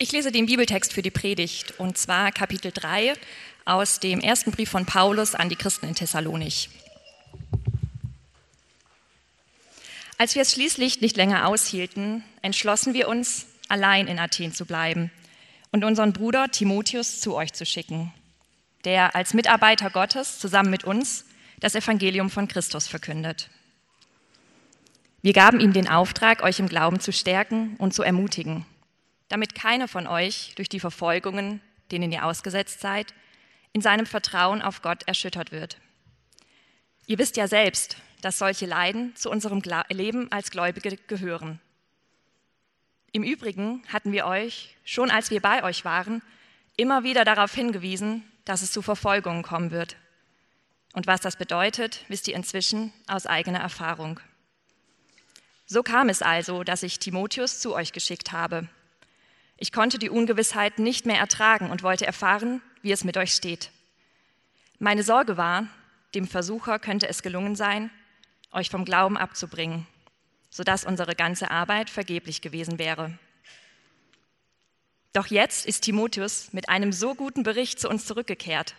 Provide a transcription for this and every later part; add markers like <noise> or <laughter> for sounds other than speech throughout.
Ich lese den Bibeltext für die Predigt und zwar Kapitel 3 aus dem ersten Brief von Paulus an die Christen in Thessalonich. Als wir es schließlich nicht länger aushielten, entschlossen wir uns, allein in Athen zu bleiben und unseren Bruder Timotheus zu euch zu schicken, der als Mitarbeiter Gottes zusammen mit uns das Evangelium von Christus verkündet. Wir gaben ihm den Auftrag, euch im Glauben zu stärken und zu ermutigen damit keiner von euch durch die Verfolgungen, denen ihr ausgesetzt seid, in seinem Vertrauen auf Gott erschüttert wird. Ihr wisst ja selbst, dass solche Leiden zu unserem Leben als Gläubige gehören. Im Übrigen hatten wir euch, schon als wir bei euch waren, immer wieder darauf hingewiesen, dass es zu Verfolgungen kommen wird. Und was das bedeutet, wisst ihr inzwischen aus eigener Erfahrung. So kam es also, dass ich Timotheus zu euch geschickt habe ich konnte die Ungewissheit nicht mehr ertragen und wollte erfahren, wie es mit euch steht. Meine Sorge war, dem Versucher könnte es gelungen sein, euch vom Glauben abzubringen, sodass unsere ganze Arbeit vergeblich gewesen wäre. Doch jetzt ist Timotheus mit einem so guten Bericht zu uns zurückgekehrt.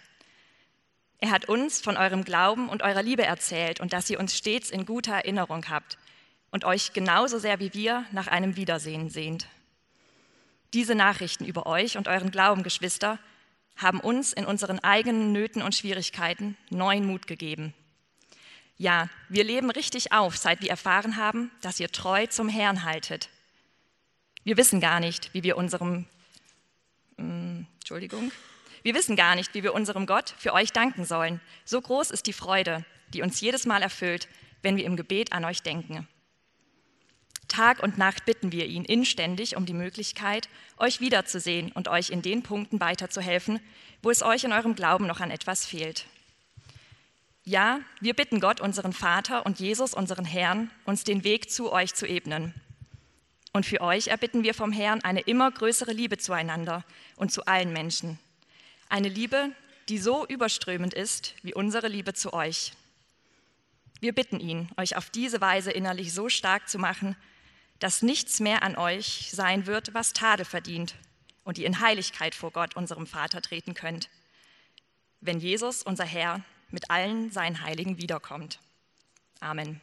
Er hat uns von eurem Glauben und eurer Liebe erzählt und dass ihr uns stets in guter Erinnerung habt und euch genauso sehr wie wir nach einem Wiedersehen sehnt. Diese Nachrichten über euch und euren Glauben, Geschwister, haben uns in unseren eigenen Nöten und Schwierigkeiten neuen Mut gegeben. Ja, wir leben richtig auf, seit wir erfahren haben, dass ihr treu zum Herrn haltet. Wir wissen gar nicht, wie wir unserem äh, Entschuldigung, wir wissen gar nicht, wie wir unserem Gott für euch danken sollen. So groß ist die Freude, die uns jedes Mal erfüllt, wenn wir im Gebet an euch denken. Tag und Nacht bitten wir ihn inständig um die Möglichkeit, euch wiederzusehen und euch in den Punkten weiterzuhelfen, wo es euch in eurem Glauben noch an etwas fehlt. Ja, wir bitten Gott, unseren Vater und Jesus, unseren Herrn, uns den Weg zu euch zu ebnen. Und für euch erbitten wir vom Herrn eine immer größere Liebe zueinander und zu allen Menschen. Eine Liebe, die so überströmend ist wie unsere Liebe zu euch. Wir bitten ihn, euch auf diese Weise innerlich so stark zu machen, dass nichts mehr an euch sein wird, was Tadel verdient und ihr in Heiligkeit vor Gott, unserem Vater, treten könnt, wenn Jesus, unser Herr, mit allen seinen Heiligen wiederkommt. Amen.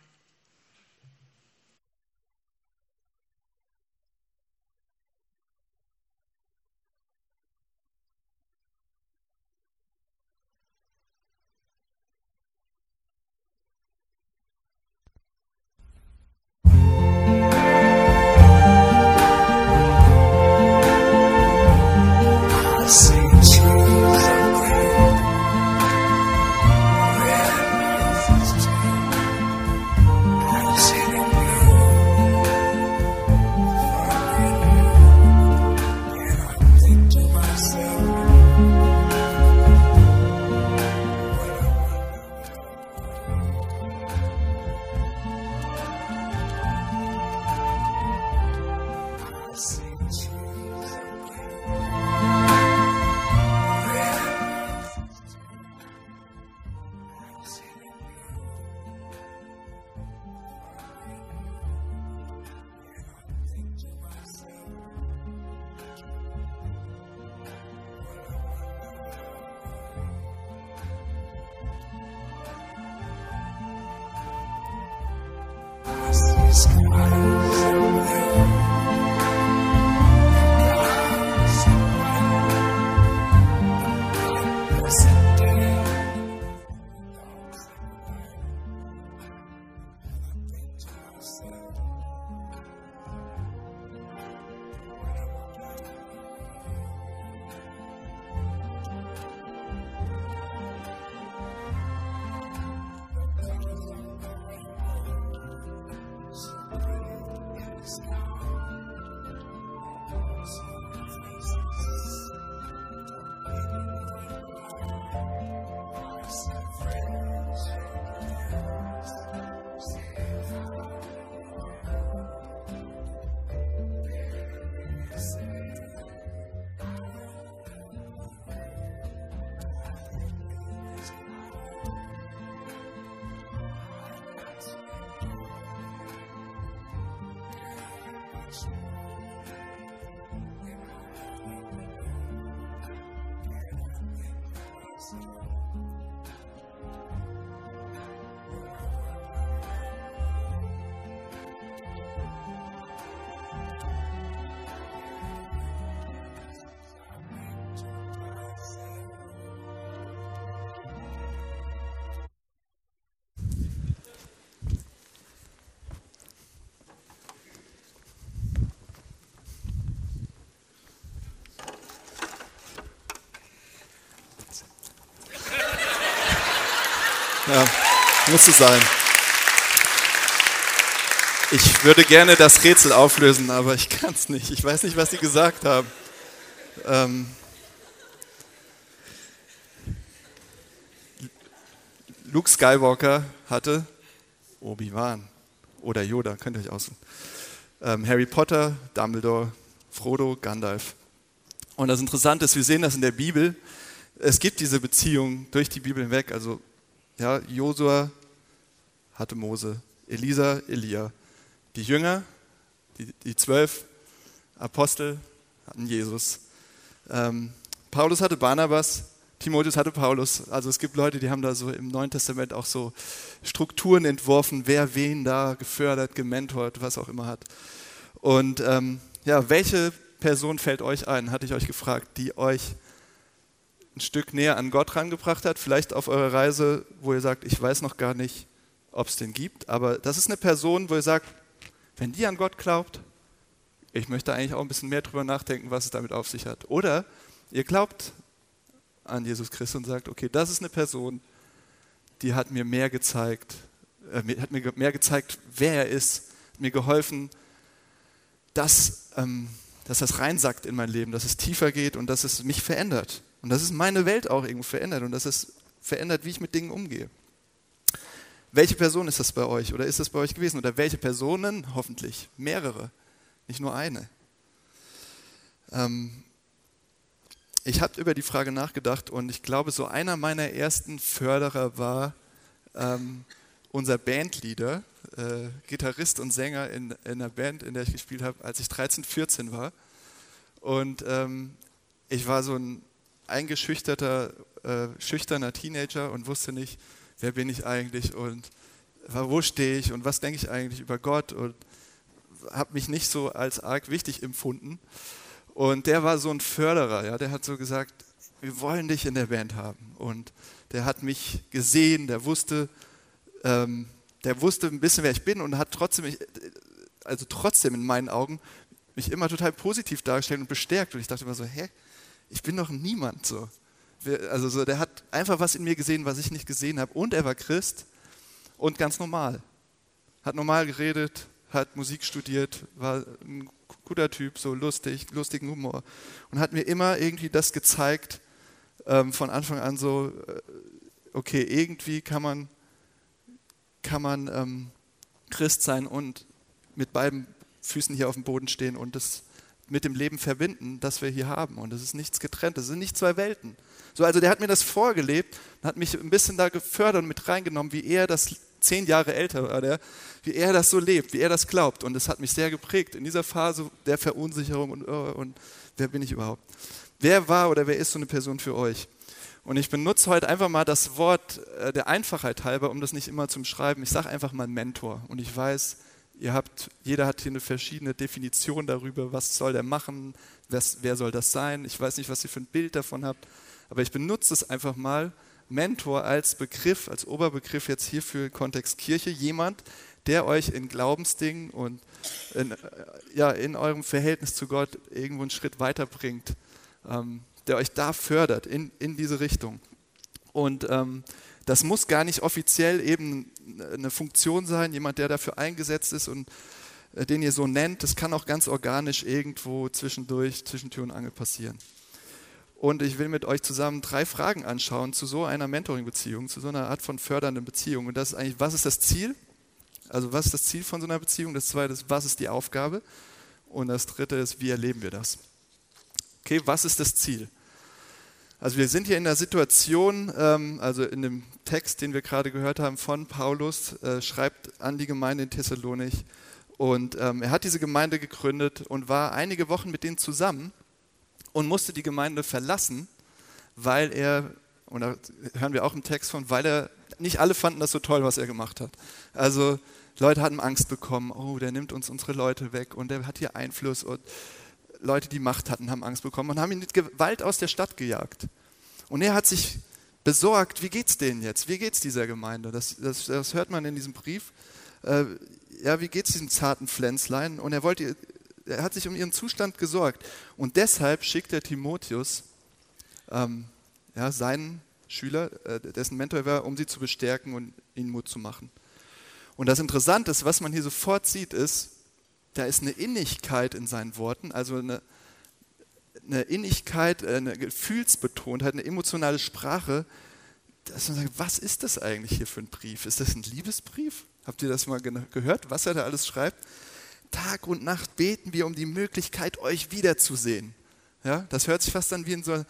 Ja, muss es sein. Ich würde gerne das Rätsel auflösen, aber ich kann es nicht. Ich weiß nicht, was Sie gesagt haben. Ähm Luke Skywalker hatte Obi-Wan oder Yoda, könnt ihr euch aussuchen. Ähm, Harry Potter, Dumbledore, Frodo, Gandalf. Und das Interessante ist, wir sehen das in der Bibel. Es gibt diese Beziehung durch die Bibel hinweg. Also, ja, Josua hatte Mose, Elisa, Elia. Die Jünger, die, die zwölf Apostel hatten Jesus. Ähm, Paulus hatte Barnabas, Timotheus hatte Paulus. Also es gibt Leute, die haben da so im Neuen Testament auch so Strukturen entworfen, wer wen da gefördert, gementort, was auch immer hat. Und ähm, ja, welche Person fällt euch ein, hatte ich euch gefragt, die euch ein Stück näher an Gott rangebracht hat, vielleicht auf eurer Reise, wo ihr sagt, ich weiß noch gar nicht, ob es den gibt, aber das ist eine Person, wo ihr sagt, wenn die an Gott glaubt, ich möchte eigentlich auch ein bisschen mehr drüber nachdenken, was es damit auf sich hat. Oder ihr glaubt an Jesus Christus und sagt, okay, das ist eine Person, die hat mir mehr gezeigt, äh, hat mir mehr gezeigt, wer er ist, mir geholfen, dass, ähm, dass das reinsackt in mein Leben, dass es tiefer geht und dass es mich verändert. Und dass es meine Welt auch irgendwo verändert und dass es verändert, wie ich mit Dingen umgehe. Welche Person ist das bei euch oder ist das bei euch gewesen? Oder welche Personen? Hoffentlich mehrere, nicht nur eine. Ähm, ich habe über die Frage nachgedacht und ich glaube, so einer meiner ersten Förderer war ähm, unser Bandleader, äh, Gitarrist und Sänger in, in einer Band, in der ich gespielt habe, als ich 13, 14 war. Und ähm, ich war so ein eingeschüchterter, äh, schüchterner Teenager und wusste nicht, wer bin ich eigentlich und wo stehe ich und was denke ich eigentlich über Gott und habe mich nicht so als arg wichtig empfunden. Und der war so ein Förderer, ja, der hat so gesagt, wir wollen dich in der Band haben. Und der hat mich gesehen, der wusste, ähm, der wusste ein bisschen, wer ich bin und hat trotzdem, also trotzdem in meinen Augen, mich immer total positiv dargestellt und bestärkt. Und ich dachte immer so, hä, ich bin doch niemand so also so, der hat einfach was in mir gesehen, was ich nicht gesehen habe. Und er war Christ und ganz normal. Hat normal geredet, hat Musik studiert, war ein guter Typ, so lustig, lustigen Humor. Und hat mir immer irgendwie das gezeigt, ähm, von Anfang an so, äh, okay, irgendwie kann man, kann man ähm, Christ sein und mit beiden Füßen hier auf dem Boden stehen und das mit dem Leben verbinden, das wir hier haben. Und es ist nichts getrennt, es sind nicht zwei Welten. So, also der hat mir das vorgelebt, hat mich ein bisschen da gefördert und mit reingenommen, wie er das zehn Jahre älter war, der, wie er das so lebt, wie er das glaubt. Und das hat mich sehr geprägt in dieser Phase der Verunsicherung und, oh, und wer bin ich überhaupt? Wer war oder wer ist so eine Person für euch? Und ich benutze heute einfach mal das Wort äh, der Einfachheit halber, um das nicht immer zum Schreiben. Ich sage einfach mal Mentor. Und ich weiß, ihr habt, jeder hat hier eine verschiedene Definition darüber, was soll der machen, was, wer soll das sein. Ich weiß nicht, was ihr für ein Bild davon habt aber ich benutze es einfach mal, Mentor als Begriff, als Oberbegriff jetzt hier für Kontext Kirche, jemand, der euch in Glaubensdingen und in, äh, ja, in eurem Verhältnis zu Gott irgendwo einen Schritt weiterbringt, ähm, der euch da fördert in, in diese Richtung. Und ähm, das muss gar nicht offiziell eben eine Funktion sein, jemand, der dafür eingesetzt ist und äh, den ihr so nennt. Das kann auch ganz organisch irgendwo zwischendurch, zwischen Tür und Angel passieren. Und ich will mit euch zusammen drei Fragen anschauen zu so einer Mentoring-Beziehung, zu so einer Art von fördernden Beziehung. Und das ist eigentlich, was ist das Ziel? Also was ist das Ziel von so einer Beziehung? Das zweite ist, was ist die Aufgabe? Und das dritte ist, wie erleben wir das? Okay, was ist das Ziel? Also wir sind hier in der Situation, ähm, also in dem Text, den wir gerade gehört haben von Paulus, äh, schreibt an die Gemeinde in Thessalonich. Und ähm, er hat diese Gemeinde gegründet und war einige Wochen mit denen zusammen und musste die Gemeinde verlassen, weil er, und da hören wir auch im Text von, weil er, nicht alle fanden das so toll, was er gemacht hat. Also Leute hatten Angst bekommen, oh, der nimmt uns unsere Leute weg und der hat hier Einfluss und Leute, die Macht hatten, haben Angst bekommen und haben ihn mit Gewalt aus der Stadt gejagt. Und er hat sich besorgt, wie geht's denen jetzt? Wie geht's dieser Gemeinde? Das, das, das hört man in diesem Brief. Äh, ja, wie geht's diesem zarten Pflänzlein? Und er wollte er hat sich um ihren Zustand gesorgt. Und deshalb schickt er Timotheus, ähm, ja, seinen Schüler, äh, dessen Mentor war, um sie zu bestärken und ihnen Mut zu machen. Und das Interessante ist, was man hier sofort sieht, ist, da ist eine Innigkeit in seinen Worten, also eine, eine Innigkeit, äh, eine Gefühlsbetontheit, eine emotionale Sprache, dass man sagt, was ist das eigentlich hier für ein Brief? Ist das ein Liebesbrief? Habt ihr das mal gehört, was er da alles schreibt? Tag und Nacht beten wir um die Möglichkeit, euch wiederzusehen. Ja, das hört sich fast an wie in so äh,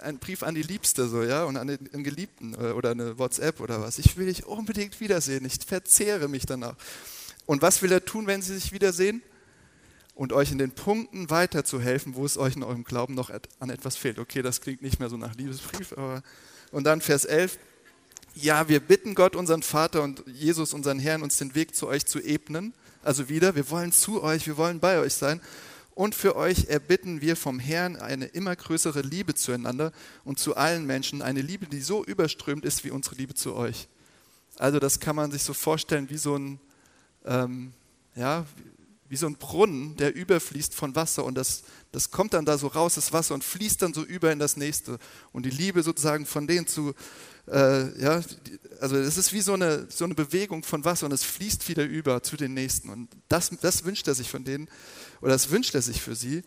ein Brief an die Liebste so, ja, und an den Geliebten äh, oder eine WhatsApp oder was. Ich will dich unbedingt wiedersehen. Ich verzehre mich danach. Und was will er tun, wenn sie sich wiedersehen? Und euch in den Punkten weiterzuhelfen, wo es euch in eurem Glauben noch an etwas fehlt. Okay, das klingt nicht mehr so nach Liebesbrief, aber. Und dann Vers 11. Ja, wir bitten Gott, unseren Vater und Jesus, unseren Herrn, uns den Weg zu euch zu ebnen. Also wieder, wir wollen zu euch, wir wollen bei euch sein. Und für euch erbitten wir vom Herrn eine immer größere Liebe zueinander und zu allen Menschen, eine Liebe, die so überströmt ist wie unsere Liebe zu euch. Also das kann man sich so vorstellen wie so ein, ähm, ja, wie so ein Brunnen, der überfließt von Wasser und das, das kommt dann da so raus, das Wasser, und fließt dann so über in das nächste. Und die Liebe sozusagen von denen zu, äh, ja, also es ist wie so eine, so eine Bewegung von Wasser und es fließt wieder über zu den Nächsten. Und das, das wünscht er sich von denen, oder das wünscht er sich für sie,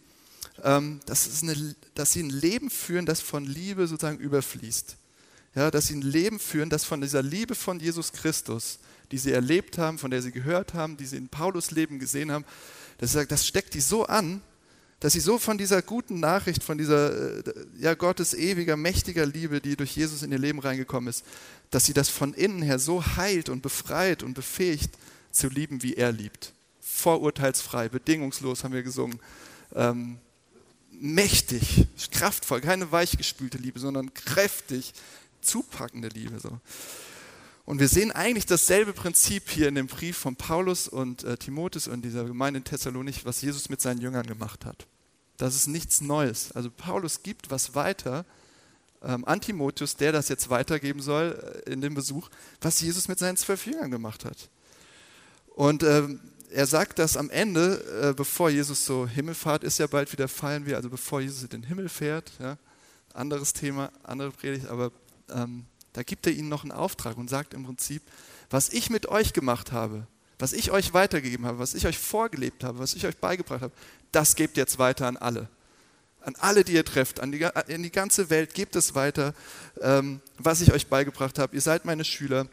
ähm, dass, eine, dass sie ein Leben führen, das von Liebe sozusagen überfließt. Ja, dass sie ein Leben führen, das von dieser Liebe von Jesus Christus, die sie erlebt haben, von der sie gehört haben, die sie in Paulus Leben gesehen haben, das, das steckt die so an, dass sie so von dieser guten Nachricht, von dieser äh, ja, Gottes ewiger, mächtiger Liebe, die durch Jesus in ihr Leben reingekommen ist, dass sie das von innen her so heilt und befreit und befähigt zu lieben, wie er liebt. Vorurteilsfrei, bedingungslos haben wir gesungen. Ähm, mächtig, kraftvoll, keine weichgespülte Liebe, sondern kräftig, zupackende Liebe. So. Und wir sehen eigentlich dasselbe Prinzip hier in dem Brief von Paulus und äh, Timotheus und dieser Gemeinde in Thessalonich, was Jesus mit seinen Jüngern gemacht hat. Das ist nichts Neues. Also Paulus gibt was weiter ähm, an Timotheus, der das jetzt weitergeben soll äh, in dem Besuch, was Jesus mit seinen zwölf Jüngern gemacht hat. Und ähm, er sagt das am Ende, äh, bevor Jesus so Himmelfahrt ist ja bald wieder feiern wir, also bevor Jesus in den Himmel fährt. Ja, anderes Thema, andere Predigt, aber ähm, da gibt er ihnen noch einen Auftrag und sagt im Prinzip, was ich mit euch gemacht habe, was ich euch weitergegeben habe, was ich euch vorgelebt habe, was ich euch beigebracht habe, das gebt jetzt weiter an alle. An alle, die ihr trefft, an die, in die ganze Welt, gebt es weiter, ähm, was ich euch beigebracht habe. Ihr seid meine Schüler,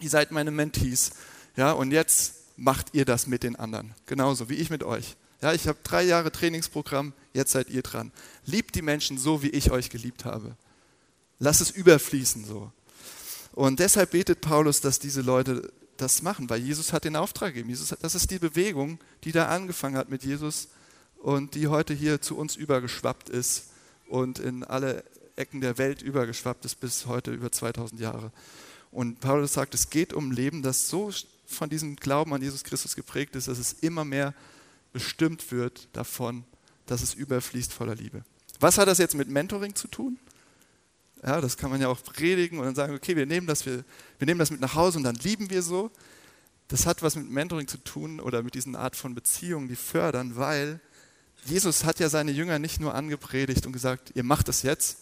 ihr seid meine Mentees. Ja, und jetzt macht ihr das mit den anderen. Genauso wie ich mit euch. Ja, ich habe drei Jahre Trainingsprogramm, jetzt seid ihr dran. Liebt die Menschen so, wie ich euch geliebt habe. Lass es überfließen so. Und deshalb betet Paulus, dass diese Leute das machen, weil Jesus hat den Auftrag gegeben. Jesus, das ist die Bewegung, die da angefangen hat mit Jesus und die heute hier zu uns übergeschwappt ist und in alle Ecken der Welt übergeschwappt ist bis heute über 2000 Jahre. Und Paulus sagt, es geht um ein Leben, das so von diesem Glauben an Jesus Christus geprägt ist, dass es immer mehr bestimmt wird davon, dass es überfließt voller Liebe. Was hat das jetzt mit Mentoring zu tun? Ja, das kann man ja auch predigen und dann sagen, okay, wir nehmen das, wir, wir nehmen das mit nach Hause und dann lieben wir so. Das hat was mit Mentoring zu tun oder mit diesen Art von Beziehungen, die fördern, weil Jesus hat ja seine Jünger nicht nur angepredigt und gesagt, ihr macht es jetzt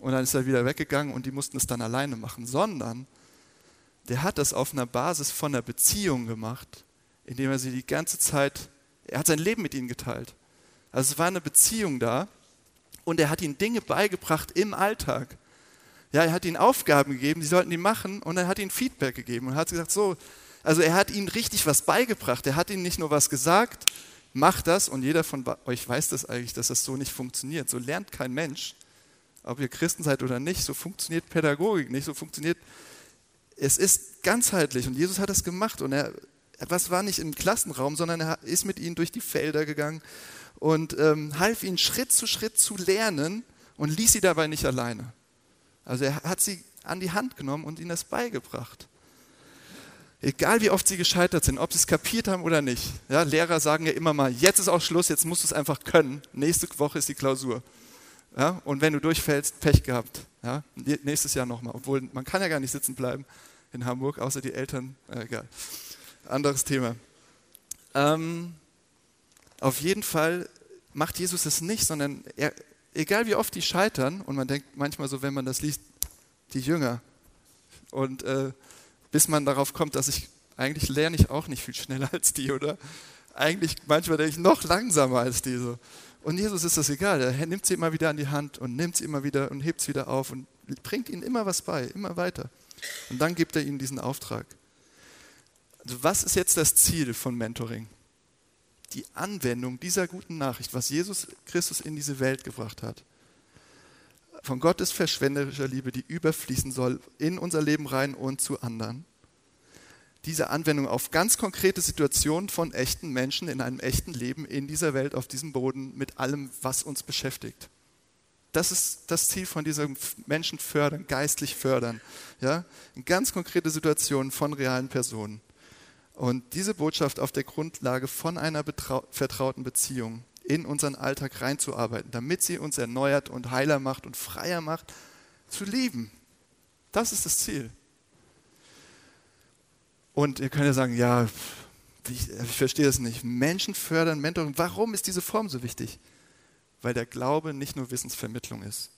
und dann ist er wieder weggegangen und die mussten es dann alleine machen, sondern der hat das auf einer Basis von einer Beziehung gemacht, indem er sie die ganze Zeit, er hat sein Leben mit ihnen geteilt. Also es war eine Beziehung da und er hat ihnen Dinge beigebracht im Alltag. Ja, er hat ihnen Aufgaben gegeben, sie sollten die machen und er hat ihnen Feedback gegeben und hat gesagt, so, also er hat ihnen richtig was beigebracht. Er hat ihnen nicht nur was gesagt, mach das und jeder von euch weiß das eigentlich, dass das so nicht funktioniert. So lernt kein Mensch, ob ihr Christen seid oder nicht, so funktioniert Pädagogik nicht, so funktioniert, es ist ganzheitlich und Jesus hat das gemacht und er, was war nicht im Klassenraum, sondern er ist mit ihnen durch die Felder gegangen und ähm, half ihnen Schritt zu Schritt zu lernen und ließ sie dabei nicht alleine. Also er hat sie an die Hand genommen und ihnen das beigebracht. Egal wie oft sie gescheitert sind, ob sie es kapiert haben oder nicht. Ja, Lehrer sagen ja immer mal, jetzt ist auch Schluss, jetzt musst du es einfach können. Nächste Woche ist die Klausur. Ja, und wenn du durchfällst, Pech gehabt. Ja, nächstes Jahr nochmal. Obwohl man kann ja gar nicht sitzen bleiben in Hamburg, außer die Eltern. Äh, egal. Anderes Thema. Ähm, auf jeden Fall macht Jesus es nicht, sondern er, egal wie oft die scheitern, und man denkt manchmal so, wenn man das liest, die Jünger. Und äh, bis man darauf kommt, dass ich eigentlich lerne ich auch nicht viel schneller <laughs> als die, oder? Eigentlich manchmal denke ich noch langsamer als diese. Und Jesus ist das egal. Er nimmt sie immer wieder an die Hand und nimmt sie immer wieder und hebt sie wieder auf und bringt ihnen immer was bei, immer weiter. Und dann gibt er ihnen diesen Auftrag. Also was ist jetzt das Ziel von Mentoring? Die Anwendung dieser guten Nachricht, was Jesus Christus in diese Welt gebracht hat. Von Gottes verschwenderischer Liebe, die überfließen soll in unser Leben rein und zu anderen diese Anwendung auf ganz konkrete Situationen von echten Menschen in einem echten Leben in dieser Welt, auf diesem Boden, mit allem, was uns beschäftigt. Das ist das Ziel von diesem Menschen fördern, geistlich fördern. Ja? In ganz konkrete Situationen von realen Personen. Und diese Botschaft auf der Grundlage von einer vertrauten Beziehung in unseren Alltag reinzuarbeiten, damit sie uns erneuert und heiler macht und freier macht, zu lieben. Das ist das Ziel. Und ihr könnt ja sagen, ja, ich, ich verstehe das nicht. Menschen fördern, Mentoring. Warum ist diese Form so wichtig? Weil der Glaube nicht nur Wissensvermittlung ist.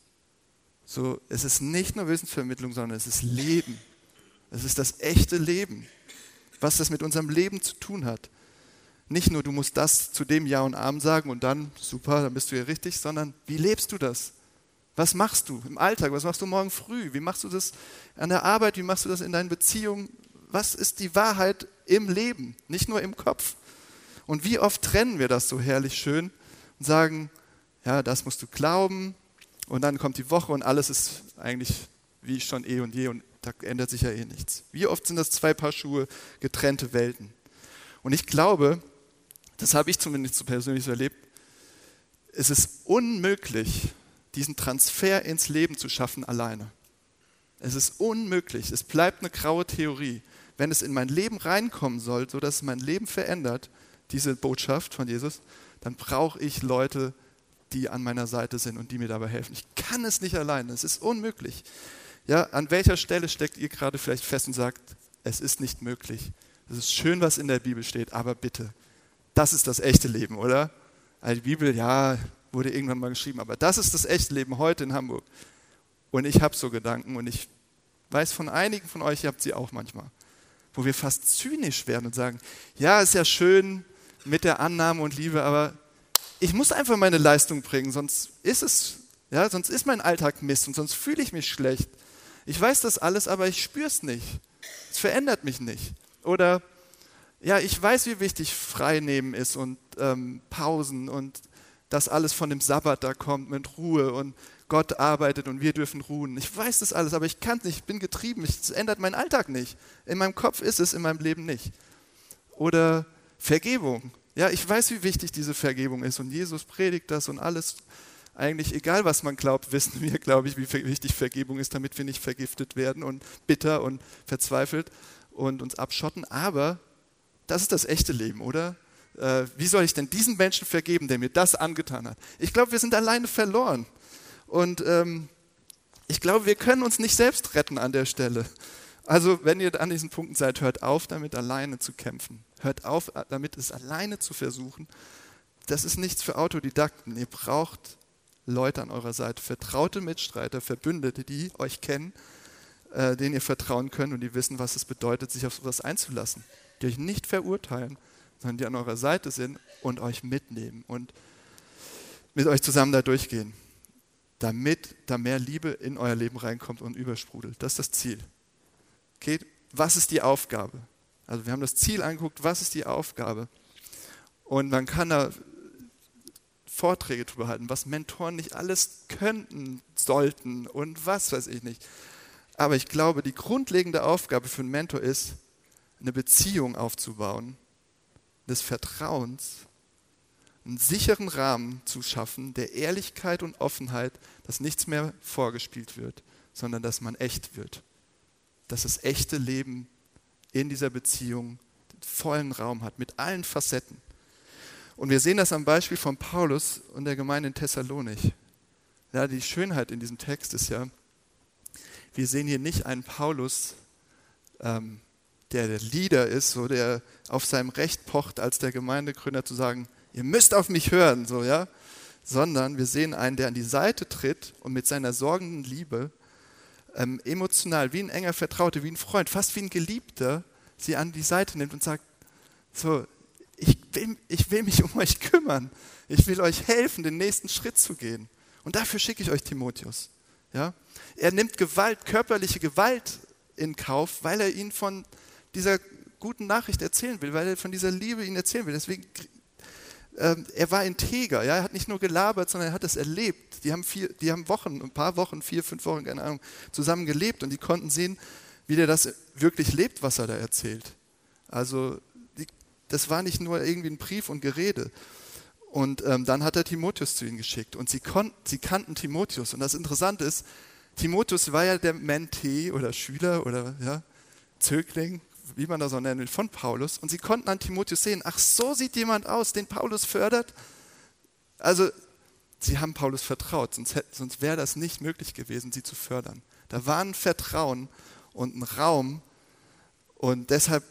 So, es ist nicht nur Wissensvermittlung, sondern es ist Leben. Es ist das echte Leben, was das mit unserem Leben zu tun hat. Nicht nur, du musst das zu dem Ja und Arm sagen und dann, super, dann bist du ja richtig, sondern wie lebst du das? Was machst du im Alltag? Was machst du morgen früh? Wie machst du das an der Arbeit? Wie machst du das in deinen Beziehungen? was ist die Wahrheit im Leben, nicht nur im Kopf. Und wie oft trennen wir das so herrlich schön und sagen, ja, das musst du glauben und dann kommt die Woche und alles ist eigentlich wie schon eh und je und da ändert sich ja eh nichts. Wie oft sind das zwei Paar Schuhe, getrennte Welten? Und ich glaube, das habe ich zumindest so persönlich so erlebt, es ist unmöglich, diesen Transfer ins Leben zu schaffen alleine. Es ist unmöglich. Es bleibt eine graue Theorie wenn es in mein Leben reinkommen soll, sodass es mein Leben verändert, diese Botschaft von Jesus, dann brauche ich Leute, die an meiner Seite sind und die mir dabei helfen. Ich kann es nicht alleine, es ist unmöglich. Ja, an welcher Stelle steckt ihr gerade vielleicht fest und sagt, es ist nicht möglich? Es ist schön, was in der Bibel steht, aber bitte, das ist das echte Leben, oder? Also die Bibel, ja, wurde irgendwann mal geschrieben, aber das ist das echte Leben heute in Hamburg. Und ich habe so Gedanken und ich weiß von einigen von euch, ihr habt sie auch manchmal wo wir fast zynisch werden und sagen, ja, ist ja schön mit der Annahme und Liebe, aber ich muss einfach meine Leistung bringen, sonst ist es, ja, sonst ist mein Alltag Mist und sonst fühle ich mich schlecht. Ich weiß das alles, aber ich spüre es nicht. Es verändert mich nicht. Oder ja, ich weiß, wie wichtig Freinehmen ist und ähm, Pausen und dass alles von dem Sabbat da kommt mit Ruhe und Gott arbeitet und wir dürfen ruhen. Ich weiß das alles, aber ich kann es nicht, ich bin getrieben, es ändert meinen Alltag nicht. In meinem Kopf ist es, in meinem Leben nicht. Oder Vergebung. Ja, ich weiß, wie wichtig diese Vergebung ist und Jesus predigt das und alles. Eigentlich egal, was man glaubt, wissen wir, <laughs> glaube ich, wie wichtig Vergebung ist, damit wir nicht vergiftet werden und bitter und verzweifelt und uns abschotten. Aber das ist das echte Leben, oder? Äh, wie soll ich denn diesen Menschen vergeben, der mir das angetan hat? Ich glaube, wir sind alleine verloren. Und ähm, ich glaube, wir können uns nicht selbst retten an der Stelle. Also wenn ihr an diesen Punkten seid, hört auf damit alleine zu kämpfen. Hört auf damit es alleine zu versuchen. Das ist nichts für Autodidakten. Ihr braucht Leute an eurer Seite, vertraute Mitstreiter, Verbündete, die euch kennen, äh, denen ihr vertrauen könnt und die wissen, was es bedeutet, sich auf sowas einzulassen. Die euch nicht verurteilen, sondern die an eurer Seite sind und euch mitnehmen und mit euch zusammen da durchgehen damit da mehr Liebe in euer Leben reinkommt und übersprudelt. Das ist das Ziel. Okay, was ist die Aufgabe? Also wir haben das Ziel angeguckt, was ist die Aufgabe? Und man kann da Vorträge drüber halten, was Mentoren nicht alles könnten, sollten und was weiß ich nicht. Aber ich glaube, die grundlegende Aufgabe für einen Mentor ist, eine Beziehung aufzubauen, des Vertrauens einen sicheren Rahmen zu schaffen, der Ehrlichkeit und Offenheit, dass nichts mehr vorgespielt wird, sondern dass man echt wird. Dass das echte Leben in dieser Beziehung vollen Raum hat, mit allen Facetten. Und wir sehen das am Beispiel von Paulus und der Gemeinde in Thessalonich. Ja, die Schönheit in diesem Text ist ja, wir sehen hier nicht einen Paulus, ähm, der der Leader ist, so der auf seinem Recht pocht, als der Gemeindegründer zu sagen, ihr müsst auf mich hören, so, ja, sondern wir sehen einen, der an die Seite tritt und mit seiner sorgenden Liebe ähm, emotional, wie ein enger Vertrauter, wie ein Freund, fast wie ein Geliebter, sie an die Seite nimmt und sagt, so, ich will, ich will mich <laughs> um euch kümmern. Ich will euch helfen, den nächsten Schritt zu gehen. Und dafür schicke ich euch Timotheus. Ja? Er nimmt Gewalt, körperliche Gewalt in Kauf, weil er ihnen von dieser guten Nachricht erzählen will, weil er von dieser Liebe ihnen erzählen will. Deswegen, ähm, er war integer. Ja? Er hat nicht nur gelabert, sondern er hat es erlebt. Die haben, vier, die haben Wochen, ein paar Wochen, vier, fünf Wochen, keine Ahnung, zusammen gelebt und die konnten sehen, wie der das wirklich lebt, was er da erzählt. Also das war nicht nur irgendwie ein Brief und Gerede. Und ähm, dann hat er Timotheus zu ihnen geschickt und sie, sie kannten Timotheus. Und das Interessante ist, Timotheus war ja der Mentee oder Schüler oder ja, Zögling, wie man das so nennen will, von Paulus. Und sie konnten an Timotheus sehen, ach, so sieht jemand aus, den Paulus fördert. Also, sie haben Paulus vertraut, sonst, sonst wäre das nicht möglich gewesen, sie zu fördern. Da war ein Vertrauen und ein Raum und deshalb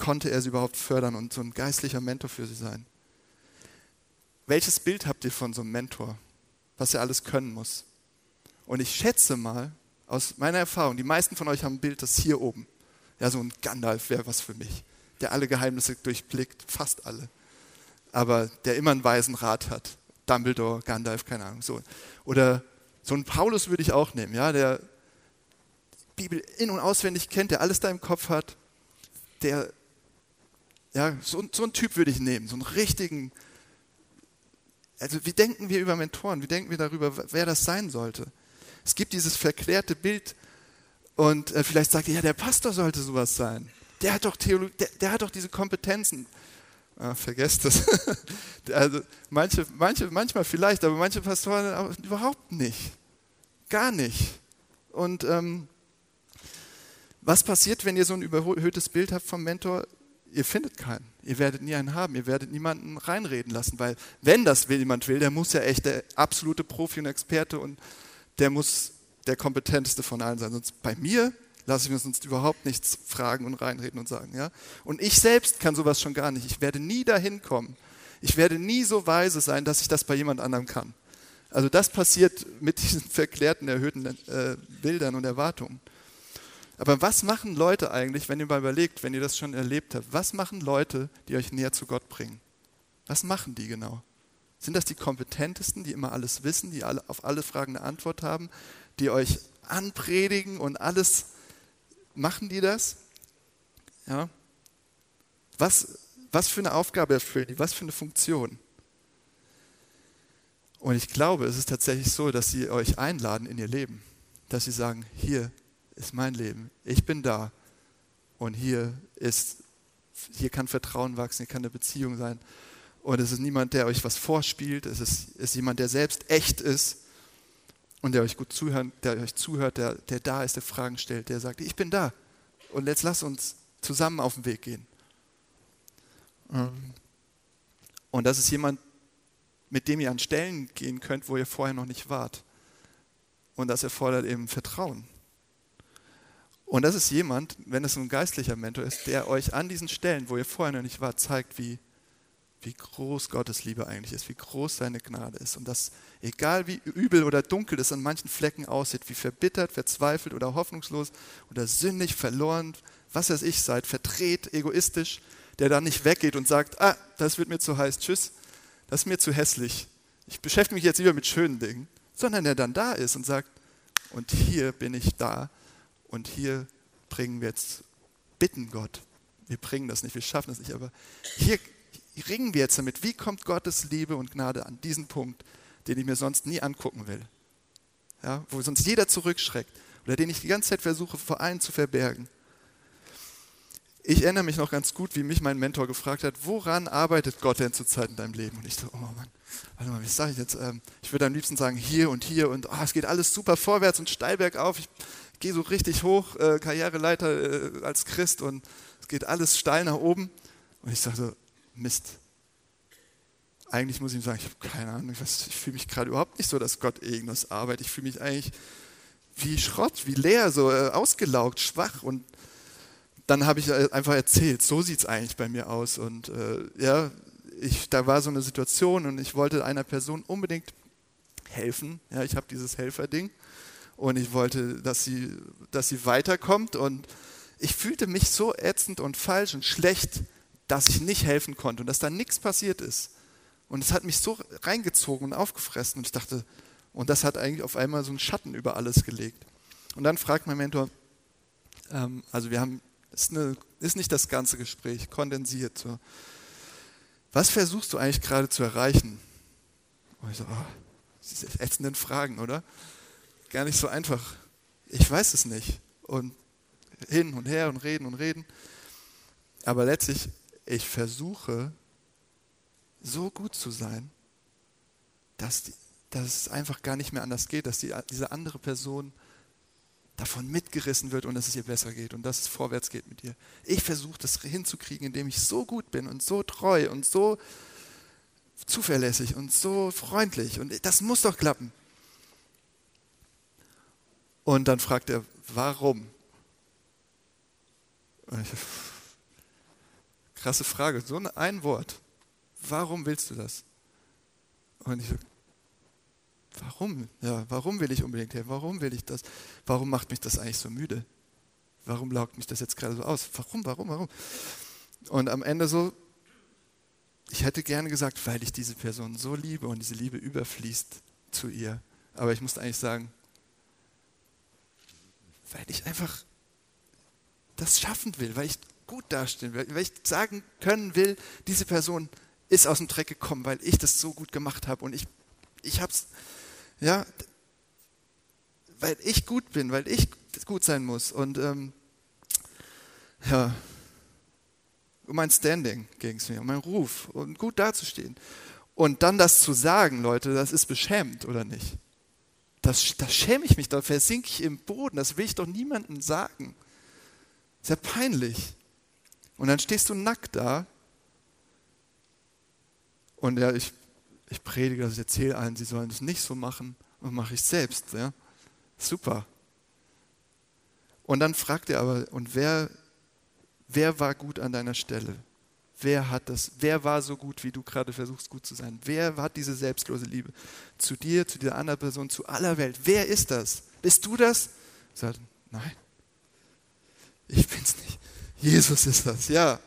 konnte er sie überhaupt fördern und so ein geistlicher Mentor für sie sein. Welches Bild habt ihr von so einem Mentor, was er alles können muss? Und ich schätze mal, aus meiner Erfahrung, die meisten von euch haben ein Bild, das hier oben. Ja, so ein Gandalf wäre was für mich, der alle Geheimnisse durchblickt, fast alle. Aber der immer einen weisen Rat hat. Dumbledore, Gandalf, keine Ahnung. So. Oder so einen Paulus würde ich auch nehmen, ja, der Bibel in- und auswendig kennt, der alles da im Kopf hat. Der, ja, so, so einen Typ würde ich nehmen, so einen richtigen also wie denken wir über Mentoren? Wie denken wir darüber, wer das sein sollte? Es gibt dieses verklärte Bild und äh, vielleicht sagt ihr, ja, der Pastor sollte sowas sein. Der hat doch, Theologie, der, der hat doch diese Kompetenzen. Ah, vergesst das. <laughs> also manche, manche, manchmal vielleicht, aber manche Pastoren überhaupt nicht. Gar nicht. Und ähm, was passiert, wenn ihr so ein überhöhtes Bild habt vom Mentor? Ihr findet keinen. Ihr werdet nie einen haben. Ihr werdet niemanden reinreden lassen, weil wenn das jemand will, der muss ja echt der absolute Profi und Experte und der muss der kompetenteste von allen sein. Sonst bei mir lasse ich mir sonst überhaupt nichts fragen und reinreden und sagen. Ja? Und ich selbst kann sowas schon gar nicht. Ich werde nie dahin kommen. Ich werde nie so weise sein, dass ich das bei jemand anderem kann. Also das passiert mit diesen verklärten, erhöhten äh, Bildern und Erwartungen. Aber was machen Leute eigentlich, wenn ihr mal überlegt, wenn ihr das schon erlebt habt, was machen Leute, die euch näher zu Gott bringen? Was machen die genau? Sind das die kompetentesten, die immer alles wissen, die alle, auf alle Fragen eine Antwort haben, die euch anpredigen und alles? Machen die das? Ja. Was, was für eine Aufgabe erfüllen die? Was für eine Funktion? Und ich glaube, es ist tatsächlich so, dass sie euch einladen in ihr Leben. Dass sie sagen, hier, ist mein Leben. Ich bin da. Und hier ist, hier kann Vertrauen wachsen, hier kann eine Beziehung sein. Und es ist niemand, der euch was vorspielt. Es ist, ist jemand, der selbst echt ist und der euch gut zuhört, der euch zuhört, der, der da ist, der Fragen stellt, der sagt, ich bin da. Und jetzt lass uns zusammen auf den Weg gehen. Ähm, und das ist jemand, mit dem ihr an Stellen gehen könnt, wo ihr vorher noch nicht wart. Und das erfordert eben Vertrauen. Und das ist jemand, wenn es ein geistlicher Mentor ist, der euch an diesen Stellen, wo ihr vorher noch nicht wart, zeigt, wie, wie groß Gottes Liebe eigentlich ist, wie groß seine Gnade ist. Und dass, egal wie übel oder dunkel es an manchen Flecken aussieht, wie verbittert, verzweifelt oder hoffnungslos oder sündig, verloren, was weiß ich seid, verdreht, egoistisch, der dann nicht weggeht und sagt, ah, das wird mir zu heiß, tschüss, das ist mir zu hässlich, ich beschäftige mich jetzt lieber mit schönen Dingen, sondern der dann da ist und sagt, und hier bin ich da und hier bringen wir jetzt, bitten Gott, wir bringen das nicht, wir schaffen das nicht, aber hier ringen wir jetzt damit, wie kommt Gottes Liebe und Gnade an diesen Punkt, den ich mir sonst nie angucken will. Ja, wo sonst jeder zurückschreckt oder den ich die ganze Zeit versuche, vor allen zu verbergen. Ich erinnere mich noch ganz gut, wie mich mein Mentor gefragt hat, woran arbeitet Gott denn zurzeit in deinem Leben? Und ich dachte, oh Mann, warte mal, wie sage ich jetzt? Ähm, ich würde am liebsten sagen, hier und hier und oh, es geht alles super vorwärts und steil bergauf. Ich gehe so richtig hoch, äh, Karriereleiter äh, als Christ und es geht alles steil nach oben. Und ich sage so, Mist. Eigentlich muss ich ihm sagen, ich habe keine Ahnung, ich, ich fühle mich gerade überhaupt nicht so, dass Gott irgendwas arbeitet. Ich fühle mich eigentlich wie Schrott, wie leer, so äh, ausgelaugt, schwach. Und dann habe ich äh, einfach erzählt, so sieht es eigentlich bei mir aus. Und äh, ja, ich, da war so eine Situation und ich wollte einer Person unbedingt helfen. Ja, ich habe dieses Helferding. Und ich wollte, dass sie, dass sie weiterkommt und ich fühlte mich so ätzend und falsch und schlecht, dass ich nicht helfen konnte und dass da nichts passiert ist. Und es hat mich so reingezogen und aufgefressen und ich dachte, und das hat eigentlich auf einmal so einen Schatten über alles gelegt. Und dann fragt mein Mentor, ähm, also wir haben, ist, eine, ist nicht das ganze Gespräch, kondensiert. So. Was versuchst du eigentlich gerade zu erreichen? Und ich so, oh, diese ätzenden Fragen, oder? Gar nicht so einfach. Ich weiß es nicht. Und hin und her und reden und reden. Aber letztlich, ich versuche so gut zu sein, dass, die, dass es einfach gar nicht mehr anders geht, dass die, diese andere Person davon mitgerissen wird und dass es ihr besser geht und dass es vorwärts geht mit ihr. Ich versuche das hinzukriegen, indem ich so gut bin und so treu und so zuverlässig und so freundlich und das muss doch klappen. Und dann fragt er, warum? krasse Frage, so ein Wort. Warum willst du das? Und ich so, warum? Ja, warum will ich unbedingt her? Warum will ich das? Warum macht mich das eigentlich so müde? Warum laugt mich das jetzt gerade so aus? Warum, warum, warum? Und am Ende so, ich hätte gerne gesagt, weil ich diese Person so liebe und diese Liebe überfließt zu ihr. Aber ich musste eigentlich sagen, weil ich einfach das schaffen will, weil ich gut dastehen will, weil ich sagen können will, diese Person ist aus dem Dreck gekommen, weil ich das so gut gemacht habe und ich, ich habe es, ja, weil ich gut bin, weil ich gut sein muss und ähm, ja, um mein Standing ging es mir, um meinen Ruf und gut dazustehen. Und dann das zu sagen, Leute, das ist beschämend, oder nicht? Das, da schäme ich mich, da versinke ich im Boden, das will ich doch niemandem sagen. Sehr peinlich. Und dann stehst du nackt da. Und ja, ich, ich predige das, ich erzähle allen, sie sollen es nicht so machen und mache ich selbst. Ja? Super. Und dann fragt er aber, und wer, wer war gut an deiner Stelle? Wer hat das? Wer war so gut, wie du gerade versuchst, gut zu sein? Wer hat diese selbstlose Liebe zu dir, zu dieser anderen Person, zu aller Welt? Wer ist das? Bist du das? Sagt, nein, ich bin's nicht. Jesus ist das, ja.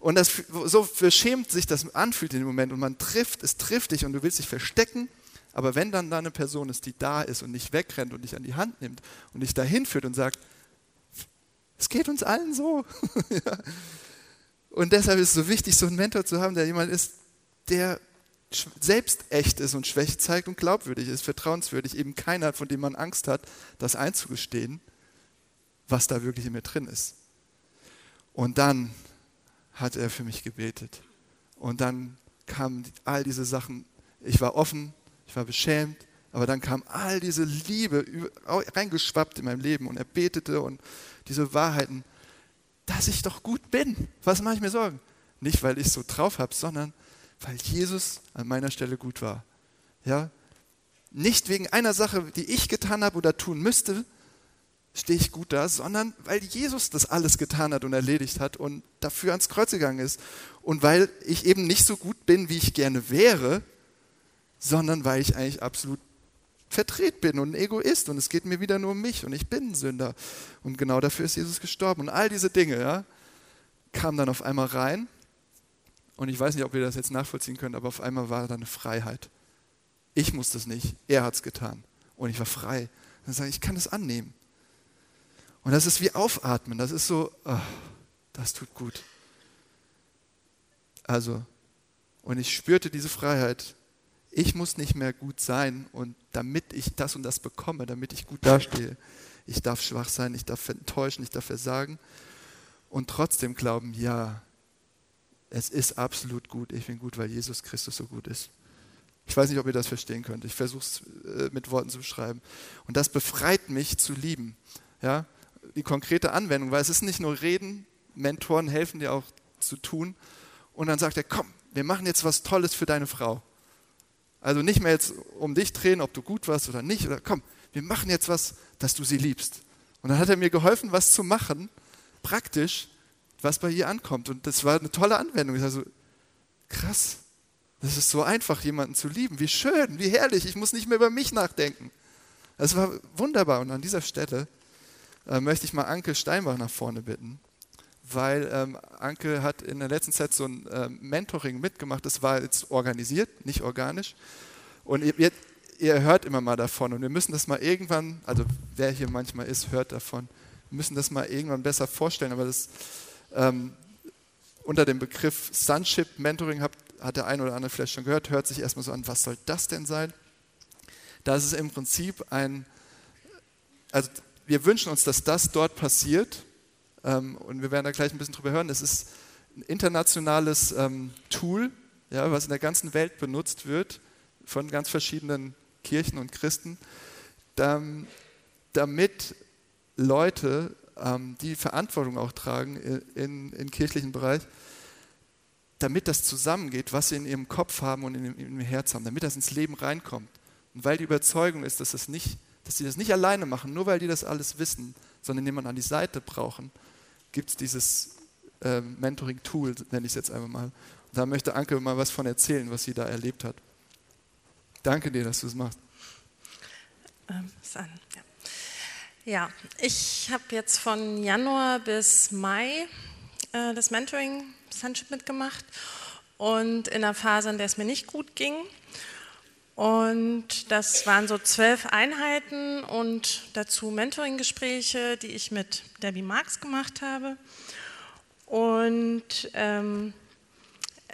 Und das, so verschämt sich das anfühlt in dem Moment und man trifft, es trifft dich und du willst dich verstecken, aber wenn dann da eine Person ist, die da ist und nicht wegrennt und dich an die Hand nimmt und dich dahin führt und sagt, es geht uns allen so. <laughs> ja. Und deshalb ist es so wichtig, so einen Mentor zu haben, der jemand ist, der selbst echt ist und Schwäche zeigt und glaubwürdig ist, vertrauenswürdig, eben keiner, von dem man Angst hat, das einzugestehen, was da wirklich in mir drin ist. Und dann hat er für mich gebetet. Und dann kamen all diese Sachen. Ich war offen, ich war beschämt, aber dann kam all diese Liebe reingeschwappt in mein Leben und er betete und diese Wahrheiten, dass ich doch gut bin. Was mache ich mir Sorgen? Nicht, weil ich so drauf habe, sondern weil Jesus an meiner Stelle gut war. Ja? Nicht wegen einer Sache, die ich getan habe oder tun müsste, stehe ich gut da, sondern weil Jesus das alles getan hat und erledigt hat und dafür ans Kreuz gegangen ist. Und weil ich eben nicht so gut bin, wie ich gerne wäre, sondern weil ich eigentlich absolut verdreht bin und ein Egoist und es geht mir wieder nur um mich und ich bin ein Sünder. Und genau dafür ist Jesus gestorben. Und all diese Dinge ja, kamen dann auf einmal rein. Und ich weiß nicht, ob ihr das jetzt nachvollziehen könnt, aber auf einmal war da eine Freiheit. Ich musste es nicht, er hat es getan. Und ich war frei. Dann sage ich, ich kann es annehmen. Und das ist wie Aufatmen. Das ist so, oh, das tut gut. Also, und ich spürte diese Freiheit. Ich muss nicht mehr gut sein und damit ich das und das bekomme, damit ich gut dastehe. Ich darf schwach sein, ich darf enttäuschen, ich darf versagen und trotzdem glauben, ja, es ist absolut gut. Ich bin gut, weil Jesus Christus so gut ist. Ich weiß nicht, ob ihr das verstehen könnt. Ich versuche es äh, mit Worten zu beschreiben. Und das befreit mich zu lieben. Ja? die konkrete Anwendung, weil es ist nicht nur Reden, Mentoren helfen dir auch zu tun. Und dann sagt er, komm, wir machen jetzt was Tolles für deine Frau. Also nicht mehr jetzt um dich drehen, ob du gut warst oder nicht, oder komm, wir machen jetzt was, dass du sie liebst. Und dann hat er mir geholfen, was zu machen, praktisch, was bei ihr ankommt. Und das war eine tolle Anwendung. Ich so, krass, das ist so einfach, jemanden zu lieben. Wie schön, wie herrlich, ich muss nicht mehr über mich nachdenken. Das war wunderbar. Und an dieser Stelle äh, möchte ich mal Anke Steinbach nach vorne bitten, weil ähm, Anke hat in der letzten Zeit so ein äh, Mentoring mitgemacht. Das war jetzt organisiert, nicht organisch. Und ihr, ihr, hört immer mal davon. Und wir müssen das mal irgendwann, also wer hier manchmal ist, hört davon. Wir müssen das mal irgendwann besser vorstellen. Aber das ähm, unter dem Begriff Sunship Mentoring hat, hat der eine oder andere vielleicht schon gehört, hört sich erstmal so an, was soll das denn sein? Da ist im Prinzip ein, also wir wünschen uns, dass das dort passiert ähm, und wir werden da gleich ein bisschen drüber hören. Es ist ein internationales ähm, Tool, ja, was in der ganzen Welt benutzt wird von ganz verschiedenen Kirchen und Christen, damit Leute, ähm, die Verantwortung auch tragen in, in kirchlichen Bereich, damit das zusammengeht, was sie in ihrem Kopf haben und in ihrem Herz haben, damit das ins Leben reinkommt. Und weil die Überzeugung ist, dass, das nicht, dass sie das nicht alleine machen, nur weil die das alles wissen, sondern jemanden an die Seite brauchen, gibt es dieses äh, Mentoring-Tool, nenne ich es jetzt einfach mal. Und da möchte Anke mal was von erzählen, was sie da erlebt hat. Danke dir, dass du es machst. Ähm, ja. ja, ich habe jetzt von Januar bis Mai äh, das Mentoring Sunship mitgemacht und in der Phase, in der es mir nicht gut ging. Und das waren so zwölf Einheiten und dazu Mentoring-Gespräche, die ich mit Debbie Marx gemacht habe. Und ähm,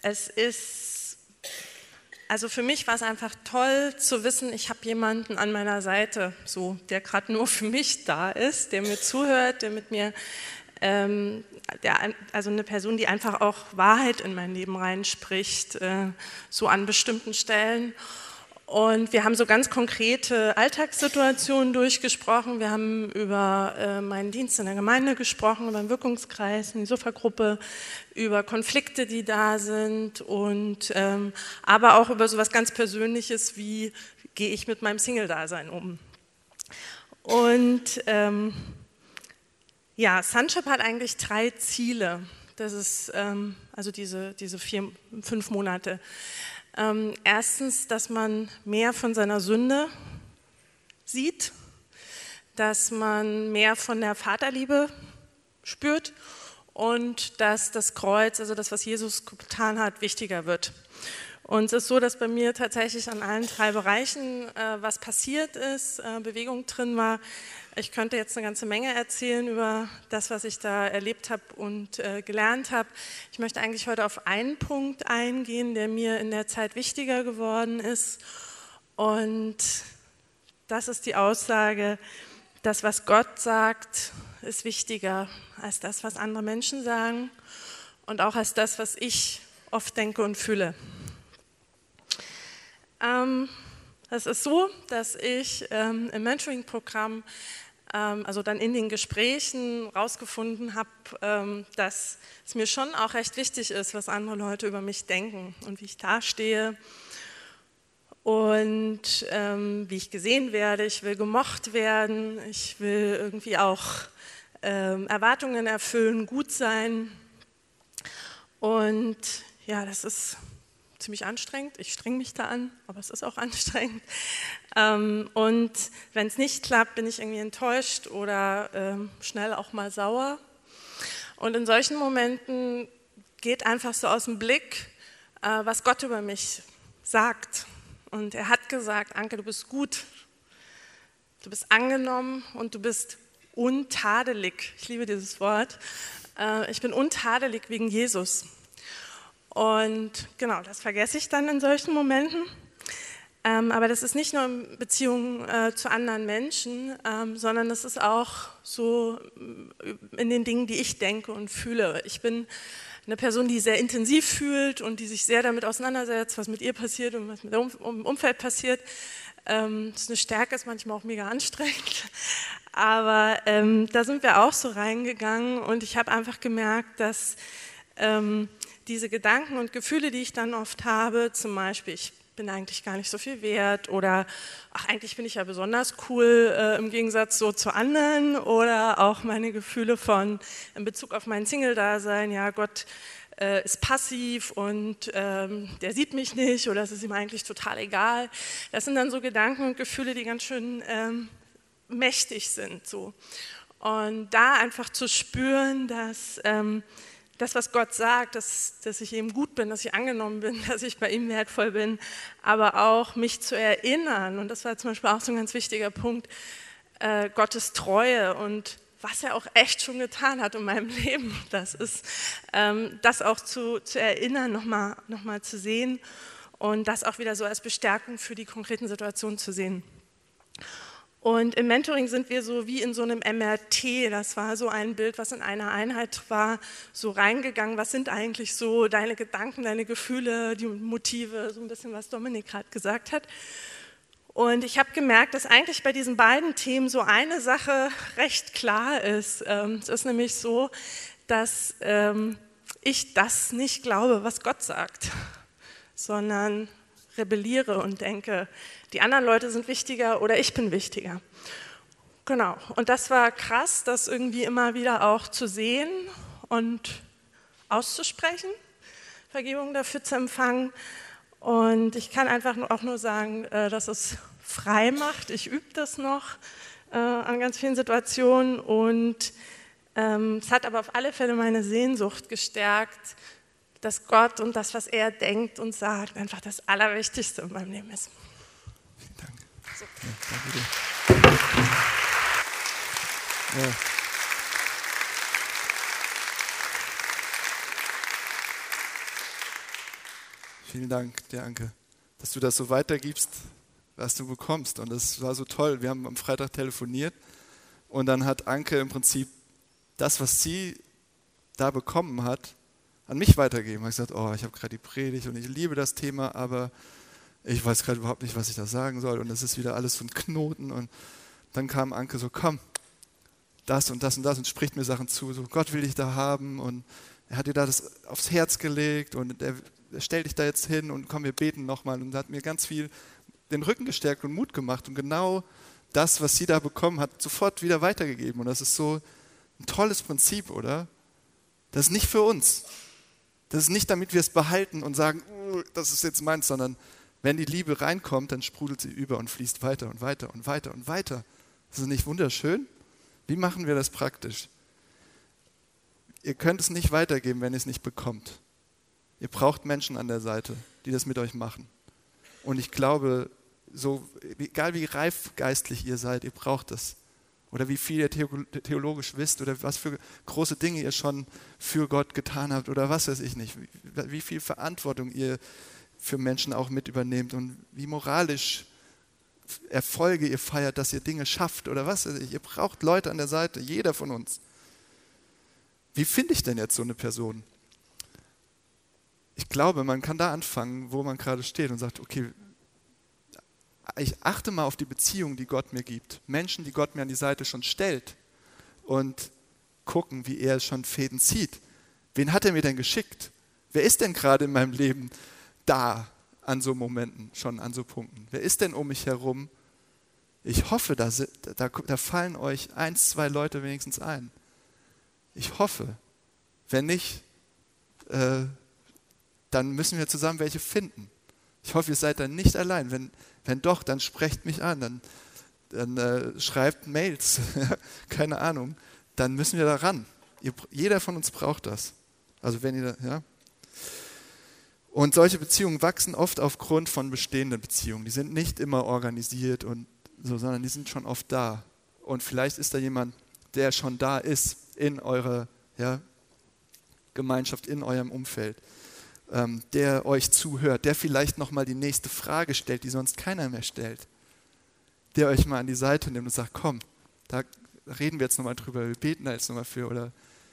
es ist, also für mich war es einfach toll zu wissen, ich habe jemanden an meiner Seite, so, der gerade nur für mich da ist, der mir zuhört, der mit mir ähm, der, also eine Person, die einfach auch Wahrheit in mein Leben reinspricht, äh, so an bestimmten Stellen. Und wir haben so ganz konkrete Alltagssituationen durchgesprochen. Wir haben über äh, meinen Dienst in der Gemeinde gesprochen, über den Wirkungskreis, die Sofa-Gruppe, über Konflikte, die da sind und ähm, aber auch über so etwas ganz Persönliches wie gehe ich mit meinem Single-Dasein um. Und ähm, ja, Sunship hat eigentlich drei Ziele. Das ist ähm, also diese, diese vier, fünf Monate. Ähm, erstens, dass man mehr von seiner Sünde sieht, dass man mehr von der Vaterliebe spürt und dass das Kreuz, also das, was Jesus getan hat, wichtiger wird. Und es ist so, dass bei mir tatsächlich an allen drei Bereichen äh, was passiert ist, äh, Bewegung drin war. Ich könnte jetzt eine ganze Menge erzählen über das, was ich da erlebt habe und äh, gelernt habe. Ich möchte eigentlich heute auf einen Punkt eingehen, der mir in der Zeit wichtiger geworden ist. Und das ist die Aussage, das, was Gott sagt, ist wichtiger als das, was andere Menschen sagen und auch als das, was ich oft denke und fühle. Ähm, es ist so, dass ich ähm, im Mentoring-Programm, also dann in den Gesprächen rausgefunden habe, ähm, dass es mir schon auch recht wichtig ist, was andere Leute über mich denken und wie ich dastehe und ähm, wie ich gesehen werde. Ich will gemocht werden, ich will irgendwie auch ähm, Erwartungen erfüllen, gut sein. Und ja, das ist ziemlich anstrengend. Ich streng mich da an, aber es ist auch <laughs> anstrengend. Ähm, und wenn es nicht klappt, bin ich irgendwie enttäuscht oder ähm, schnell auch mal sauer. Und in solchen Momenten geht einfach so aus dem Blick, äh, was Gott über mich sagt. Und er hat gesagt, Anke, du bist gut, du bist angenommen und du bist untadelig. Ich liebe dieses Wort. Äh, ich bin untadelig wegen Jesus. Und genau, das vergesse ich dann in solchen Momenten. Ähm, aber das ist nicht nur in Beziehungen äh, zu anderen Menschen, ähm, sondern das ist auch so äh, in den Dingen, die ich denke und fühle. Ich bin eine Person, die sehr intensiv fühlt und die sich sehr damit auseinandersetzt, was mit ihr passiert und was mit dem Umfeld passiert. Ähm, das ist eine Stärke, ist manchmal auch mega anstrengend. Aber ähm, da sind wir auch so reingegangen und ich habe einfach gemerkt, dass ähm, diese Gedanken und Gefühle, die ich dann oft habe, zum Beispiel, ich bin eigentlich gar nicht so viel wert oder ach, eigentlich bin ich ja besonders cool äh, im Gegensatz so zu anderen oder auch meine Gefühle von in Bezug auf mein Single-Dasein, ja Gott äh, ist passiv und ähm, der sieht mich nicht oder es ist ihm eigentlich total egal. Das sind dann so Gedanken und Gefühle, die ganz schön ähm, mächtig sind. So. Und da einfach zu spüren, dass ähm, das, was Gott sagt, dass, dass ich ihm gut bin, dass ich angenommen bin, <laughs> dass ich bei ihm wertvoll bin, aber auch mich zu erinnern. Und das war zum Beispiel auch so ein ganz wichtiger Punkt, äh, Gottes Treue und was er auch echt schon getan hat in meinem <laughs> Leben. Das ist, ähm, das auch zu, zu erinnern, nochmal noch mal zu sehen und das auch wieder so als Bestärkung für die konkreten Situationen zu sehen. Und im Mentoring sind wir so wie in so einem MRT, das war so ein Bild, was in einer Einheit war, so reingegangen, was sind eigentlich so deine Gedanken, deine Gefühle, die Motive, so ein bisschen, was Dominik gerade gesagt hat. Und ich habe gemerkt, dass eigentlich bei diesen beiden Themen so eine Sache recht klar ist. Ähm, es ist nämlich so, dass ähm, ich das nicht glaube, was Gott sagt, sondern rebelliere und denke, die anderen Leute sind wichtiger oder ich bin wichtiger. Genau, und das war krass, das irgendwie immer wieder auch zu sehen und auszusprechen, Vergebung dafür zu empfangen. Und ich kann einfach auch nur sagen, äh, dass es frei macht. Ich übe das noch äh, an ganz vielen Situationen und ähm, es hat aber auf alle Fälle meine Sehnsucht gestärkt, dass Gott und das, was er denkt und sagt, einfach das Allerwichtigste in meinem Leben ist. Vielen Dank. So. Ja, danke dir. Ja. Vielen Dank, dir Anke, dass du das so weitergibst, was du bekommst. Und das war so toll. Wir haben am Freitag telefoniert und dann hat Anke im Prinzip das, was sie da bekommen hat, an mich weitergeben. Ich habe gesagt, oh, ich habe gerade die Predigt und ich liebe das Thema, aber ich weiß gerade überhaupt nicht, was ich da sagen soll. Und es ist wieder alles so ein Knoten. Und dann kam Anke so, komm, das und das und das und spricht mir Sachen zu, so Gott will dich da haben. Und er hat dir da das aufs Herz gelegt. Und er, er stellt dich da jetzt hin und komm, wir beten nochmal und hat mir ganz viel den Rücken gestärkt und Mut gemacht. Und genau das, was sie da bekommen hat, sofort wieder weitergegeben. Und das ist so ein tolles Prinzip, oder? Das ist nicht für uns, das ist nicht, damit wir es behalten und sagen, uh, das ist jetzt meins, sondern wenn die Liebe reinkommt, dann sprudelt sie über und fließt weiter und weiter und weiter und weiter. Das ist nicht wunderschön? Wie machen wir das praktisch? Ihr könnt es nicht weitergeben, wenn ihr es nicht bekommt. Ihr braucht Menschen an der Seite, die das mit euch machen. Und ich glaube, so, egal wie reif geistlich ihr seid, ihr braucht das oder wie viel ihr theologisch wisst oder was für große Dinge ihr schon für Gott getan habt oder was weiß ich nicht, wie viel Verantwortung ihr für Menschen auch mit übernehmt und wie moralisch Erfolge ihr feiert, dass ihr Dinge schafft oder was weiß ich. Ihr braucht Leute an der Seite, jeder von uns. Wie finde ich denn jetzt so eine Person? Ich glaube, man kann da anfangen, wo man gerade steht und sagt, okay, ich achte mal auf die Beziehung, die Gott mir gibt. Menschen, die Gott mir an die Seite schon stellt und gucken, wie er schon Fäden zieht. Wen hat er mir denn geschickt? Wer ist denn gerade in meinem Leben da an so Momenten, schon an so Punkten? Wer ist denn um mich herum? Ich hoffe, da, da, da fallen euch eins, zwei Leute wenigstens ein. Ich hoffe. Wenn nicht, äh, dann müssen wir zusammen welche finden. Ich hoffe, ihr seid dann nicht allein. Wenn, wenn doch, dann sprecht mich an, dann, dann äh, schreibt Mails, <laughs> keine Ahnung. Dann müssen wir da ran. Ihr, jeder von uns braucht das. Also wenn ihr, ja. Und solche Beziehungen wachsen oft aufgrund von bestehenden Beziehungen. Die sind nicht immer organisiert und so, sondern die sind schon oft da. Und vielleicht ist da jemand, der schon da ist in eurer ja, Gemeinschaft, in eurem Umfeld ähm, der euch zuhört, der vielleicht nochmal die nächste Frage stellt, die sonst keiner mehr stellt, der euch mal an die Seite nimmt und sagt, komm, da reden wir jetzt nochmal drüber, wir beten da jetzt nochmal für oder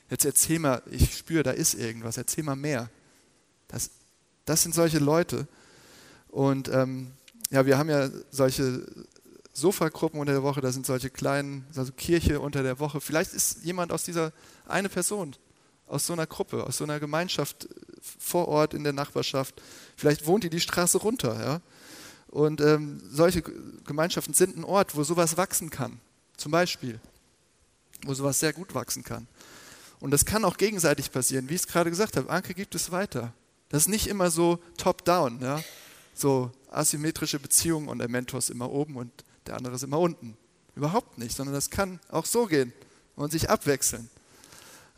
jetzt erzähl mal, ich spüre, da ist irgendwas, erzähl mal mehr. Das, das sind solche Leute. Und ähm, ja, wir haben ja solche Sofagruppen unter der Woche, da sind solche kleinen, also Kirche unter der Woche. Vielleicht ist jemand aus dieser eine Person, aus so einer Gruppe, aus so einer Gemeinschaft vor Ort in der Nachbarschaft. Vielleicht wohnt ihr die Straße runter. Ja? Und ähm, solche Gemeinschaften sind ein Ort, wo sowas wachsen kann. Zum Beispiel. Wo sowas sehr gut wachsen kann. Und das kann auch gegenseitig passieren. Wie ich es gerade gesagt habe, Anke gibt es weiter. Das ist nicht immer so top-down, ja? so asymmetrische Beziehungen und der Mentor ist immer oben und der andere ist immer unten. Überhaupt nicht, sondern das kann auch so gehen und sich abwechseln.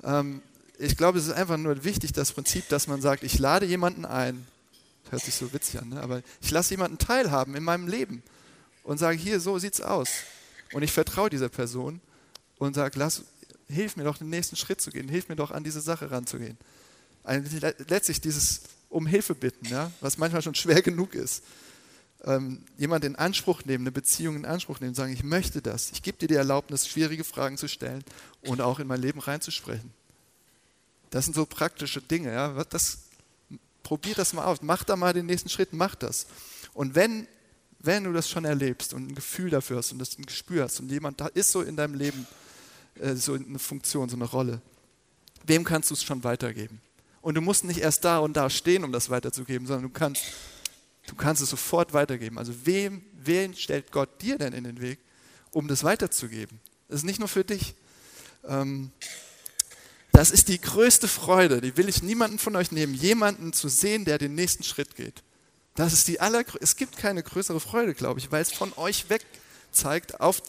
Ähm, ich glaube, es ist einfach nur wichtig, das Prinzip, dass man sagt, ich lade jemanden ein, hört sich so witzig an, ne? aber ich lasse jemanden teilhaben in meinem Leben und sage, hier, so sieht's aus. Und ich vertraue dieser Person und sage, lass, hilf mir doch, den nächsten Schritt zu gehen, hilf mir doch, an diese Sache ranzugehen. Letztlich dieses um Hilfe bitten, ja, was manchmal schon schwer genug ist. Ähm, jemand in Anspruch nehmen, eine Beziehung in Anspruch nehmen, sagen, ich möchte das. Ich gebe dir die Erlaubnis, schwierige Fragen zu stellen und auch in mein Leben reinzusprechen. Das sind so praktische Dinge. Ja. Das, probier das mal aus. Mach da mal den nächsten Schritt, mach das. Und wenn, wenn du das schon erlebst und ein Gefühl dafür hast und das ein Gespür hast und jemand da ist so in deinem Leben, äh, so eine Funktion, so eine Rolle, wem kannst du es schon weitergeben? Und du musst nicht erst da und da stehen, um das weiterzugeben, sondern du kannst, du kannst es sofort weitergeben. Also wem, wen stellt Gott dir denn in den Weg, um das weiterzugeben? Das ist nicht nur für dich. Ähm, das ist die größte Freude, die will ich niemanden von euch nehmen, jemanden zu sehen, der den nächsten Schritt geht. Das ist die aller, es gibt keine größere Freude, glaube ich, weil es von euch weg zeigt, auf,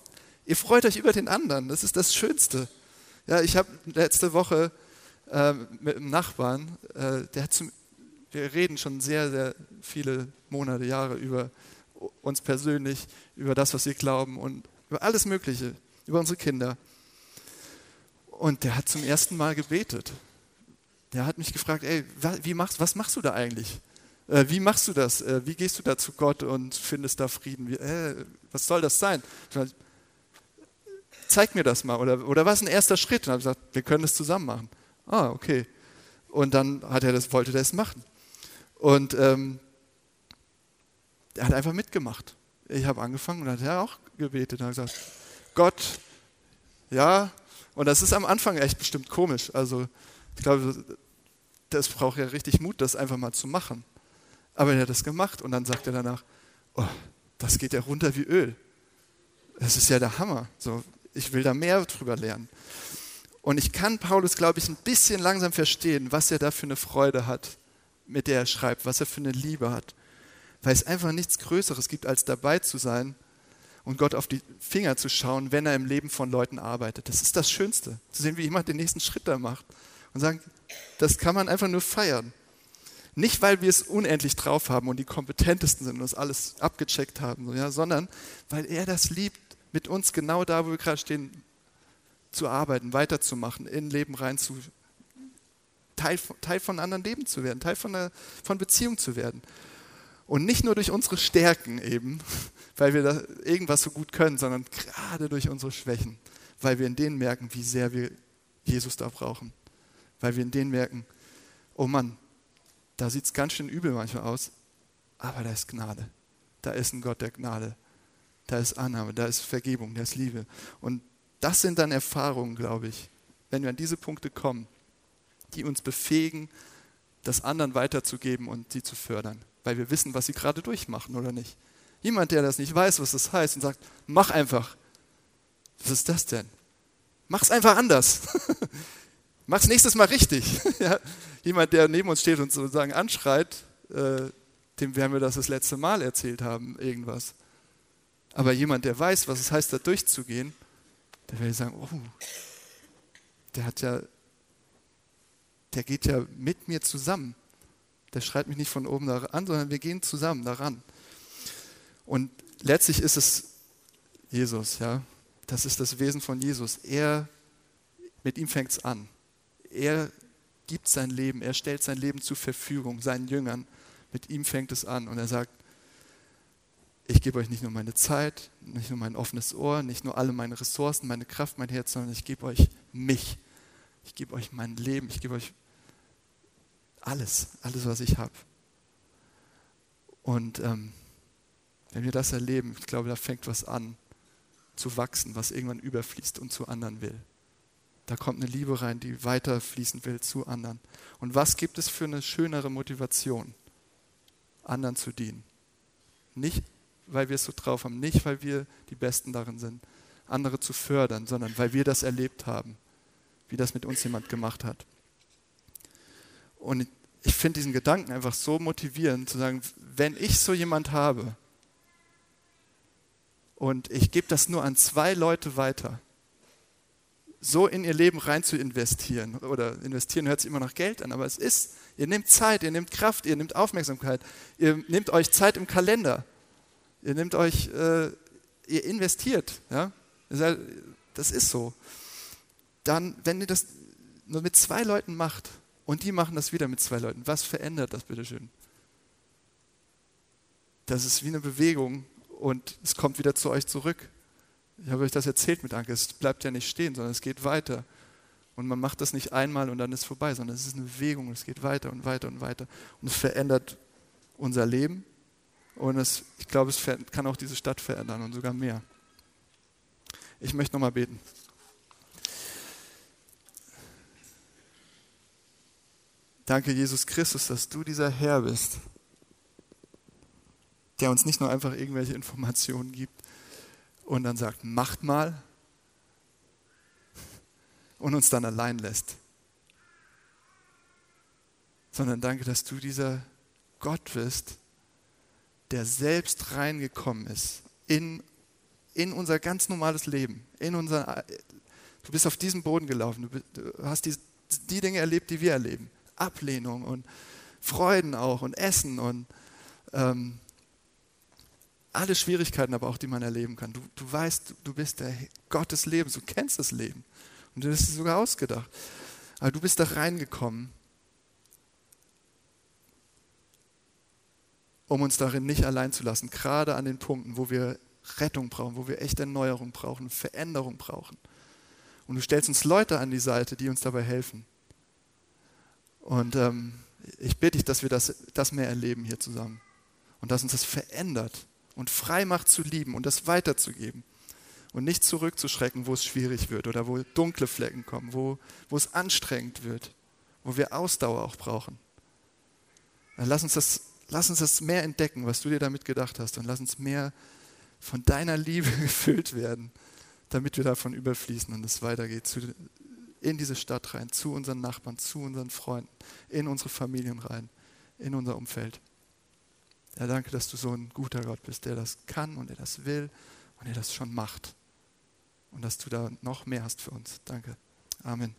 ihr freut euch über den anderen. Das ist das Schönste. Ja, ich habe letzte Woche äh, mit einem Nachbarn, äh, der hat zum, wir reden schon sehr, sehr viele Monate, Jahre über uns persönlich, über das, was wir glauben und über alles Mögliche, über unsere Kinder. Und der hat zum ersten Mal gebetet. Der hat mich gefragt, ey, wie machst, was machst du da eigentlich? Äh, wie machst du das? Äh, wie gehst du da zu Gott und findest da Frieden? Wie, äh, was soll das sein? Zeig mir das mal. Oder, oder was ist ein erster Schritt? Und habe gesagt, wir können das zusammen machen. Ah, okay. Und dann hat er das, wollte er es machen. Und ähm, er hat einfach mitgemacht. Ich habe angefangen und dann hat er auch gebetet und hat gesagt, Gott, ja, und das ist am Anfang echt bestimmt komisch. Also ich glaube, das braucht ja richtig Mut, das einfach mal zu machen. Aber er hat das gemacht und dann sagt er danach, oh, das geht ja runter wie Öl. Das ist ja der Hammer. So, ich will da mehr drüber lernen. Und ich kann Paulus, glaube ich, ein bisschen langsam verstehen, was er da für eine Freude hat, mit der er schreibt, was er für eine Liebe hat. Weil es einfach nichts Größeres gibt, als dabei zu sein und Gott auf die Finger zu schauen, wenn er im Leben von Leuten arbeitet. Das ist das Schönste, zu sehen, wie jemand den nächsten Schritt da macht und sagen, das kann man einfach nur feiern. Nicht, weil wir es unendlich drauf haben und die kompetentesten sind und das alles abgecheckt haben, ja, sondern weil er das liebt, mit uns genau da, wo wir gerade stehen, zu arbeiten, weiterzumachen, in Leben rein zu, Teil, Teil von anderen Leben zu werden, Teil von, einer, von Beziehung zu werden. Und nicht nur durch unsere Stärken eben, weil wir irgendwas so gut können, sondern gerade durch unsere Schwächen, weil wir in denen merken, wie sehr wir Jesus da brauchen. Weil wir in denen merken, oh Mann, da sieht es ganz schön übel manchmal aus, aber da ist Gnade. Da ist ein Gott der Gnade. Da ist Annahme, da ist Vergebung, da ist Liebe. Und das sind dann Erfahrungen, glaube ich, wenn wir an diese Punkte kommen, die uns befähigen, das anderen weiterzugeben und sie zu fördern weil wir wissen, was sie gerade durchmachen oder nicht. Jemand, der das nicht weiß, was das heißt und sagt, mach einfach. Was ist das denn? Mach's einfach anders. <laughs> Mach's nächstes Mal richtig. <laughs> ja. Jemand, der neben uns steht und sozusagen anschreit, äh, dem werden wir das das letzte Mal erzählt haben, irgendwas. Aber jemand, der weiß, was es heißt, da durchzugehen, der will sagen, oh, der hat ja, der geht ja mit mir zusammen. Der schreit mich nicht von oben an, sondern wir gehen zusammen daran. Und letztlich ist es Jesus, ja. Das ist das Wesen von Jesus. Er, mit ihm fängt es an. Er gibt sein Leben, er stellt sein Leben zur Verfügung seinen Jüngern. Mit ihm fängt es an und er sagt, ich gebe euch nicht nur meine Zeit, nicht nur mein offenes Ohr, nicht nur alle meine Ressourcen, meine Kraft, mein Herz, sondern ich gebe euch mich. Ich gebe euch mein Leben, ich gebe euch alles, alles, was ich habe. Und ähm, wenn wir das erleben, ich glaube, da fängt was an zu wachsen, was irgendwann überfließt und zu anderen will. Da kommt eine Liebe rein, die weiterfließen will zu anderen. Und was gibt es für eine schönere Motivation, anderen zu dienen? Nicht, weil wir es so drauf haben, nicht, weil wir die Besten darin sind, andere zu fördern, sondern weil wir das erlebt haben, wie das mit uns jemand gemacht hat. Und ich finde diesen Gedanken einfach so motivierend, zu sagen, wenn ich so jemand habe und ich gebe das nur an zwei Leute weiter, so in ihr Leben rein zu investieren. Oder investieren hört sich immer nach Geld an, aber es ist, ihr nehmt Zeit, ihr nehmt Kraft, ihr nehmt Aufmerksamkeit, ihr nehmt euch Zeit im Kalender, ihr nehmt euch, äh, ihr investiert. Ja? Das ist so. Dann, wenn ihr das nur mit zwei Leuten macht und die machen das wieder mit zwei Leuten, was verändert das bitteschön? Das ist wie eine Bewegung und es kommt wieder zu euch zurück. Ich habe euch das erzählt mit Anke. Es bleibt ja nicht stehen, sondern es geht weiter. Und man macht das nicht einmal und dann ist vorbei, sondern es ist eine Bewegung. Es geht weiter und weiter und weiter. Und es verändert unser Leben. Und es, ich glaube, es kann auch diese Stadt verändern und sogar mehr. Ich möchte nochmal beten. Danke, Jesus Christus, dass du dieser Herr bist, der uns nicht nur einfach irgendwelche Informationen gibt, und dann sagt, macht mal und uns dann allein lässt. Sondern danke, dass du dieser Gott bist, der selbst reingekommen ist in, in unser ganz normales Leben. In unser, du bist auf diesem Boden gelaufen, du, du hast die, die Dinge erlebt, die wir erleben. Ablehnung und Freuden auch und Essen und ähm, alle Schwierigkeiten aber auch, die man erleben kann. Du, du weißt, du bist der Gott des Lebens, du kennst das Leben. Und du hast es sogar ausgedacht. Aber du bist da reingekommen, um uns darin nicht allein zu lassen, gerade an den Punkten, wo wir Rettung brauchen, wo wir echte Erneuerung brauchen, Veränderung brauchen. Und du stellst uns Leute an die Seite, die uns dabei helfen. Und ähm, ich bitte dich, dass wir das, das mehr erleben hier zusammen. Und dass uns das verändert und frei macht zu lieben und das weiterzugeben und nicht zurückzuschrecken, wo es schwierig wird oder wo dunkle Flecken kommen, wo, wo es anstrengend wird, wo wir Ausdauer auch brauchen. Dann lass uns, das, lass uns das mehr entdecken, was du dir damit gedacht hast und lass uns mehr von deiner Liebe <laughs> gefüllt werden, damit wir davon überfließen und es weitergeht zu, in diese Stadt rein, zu unseren Nachbarn, zu unseren Freunden, in unsere Familien rein, in unser Umfeld. Ja, danke, dass du so ein guter Gott bist, der das kann und der das will und der das schon macht. Und dass du da noch mehr hast für uns. Danke. Amen.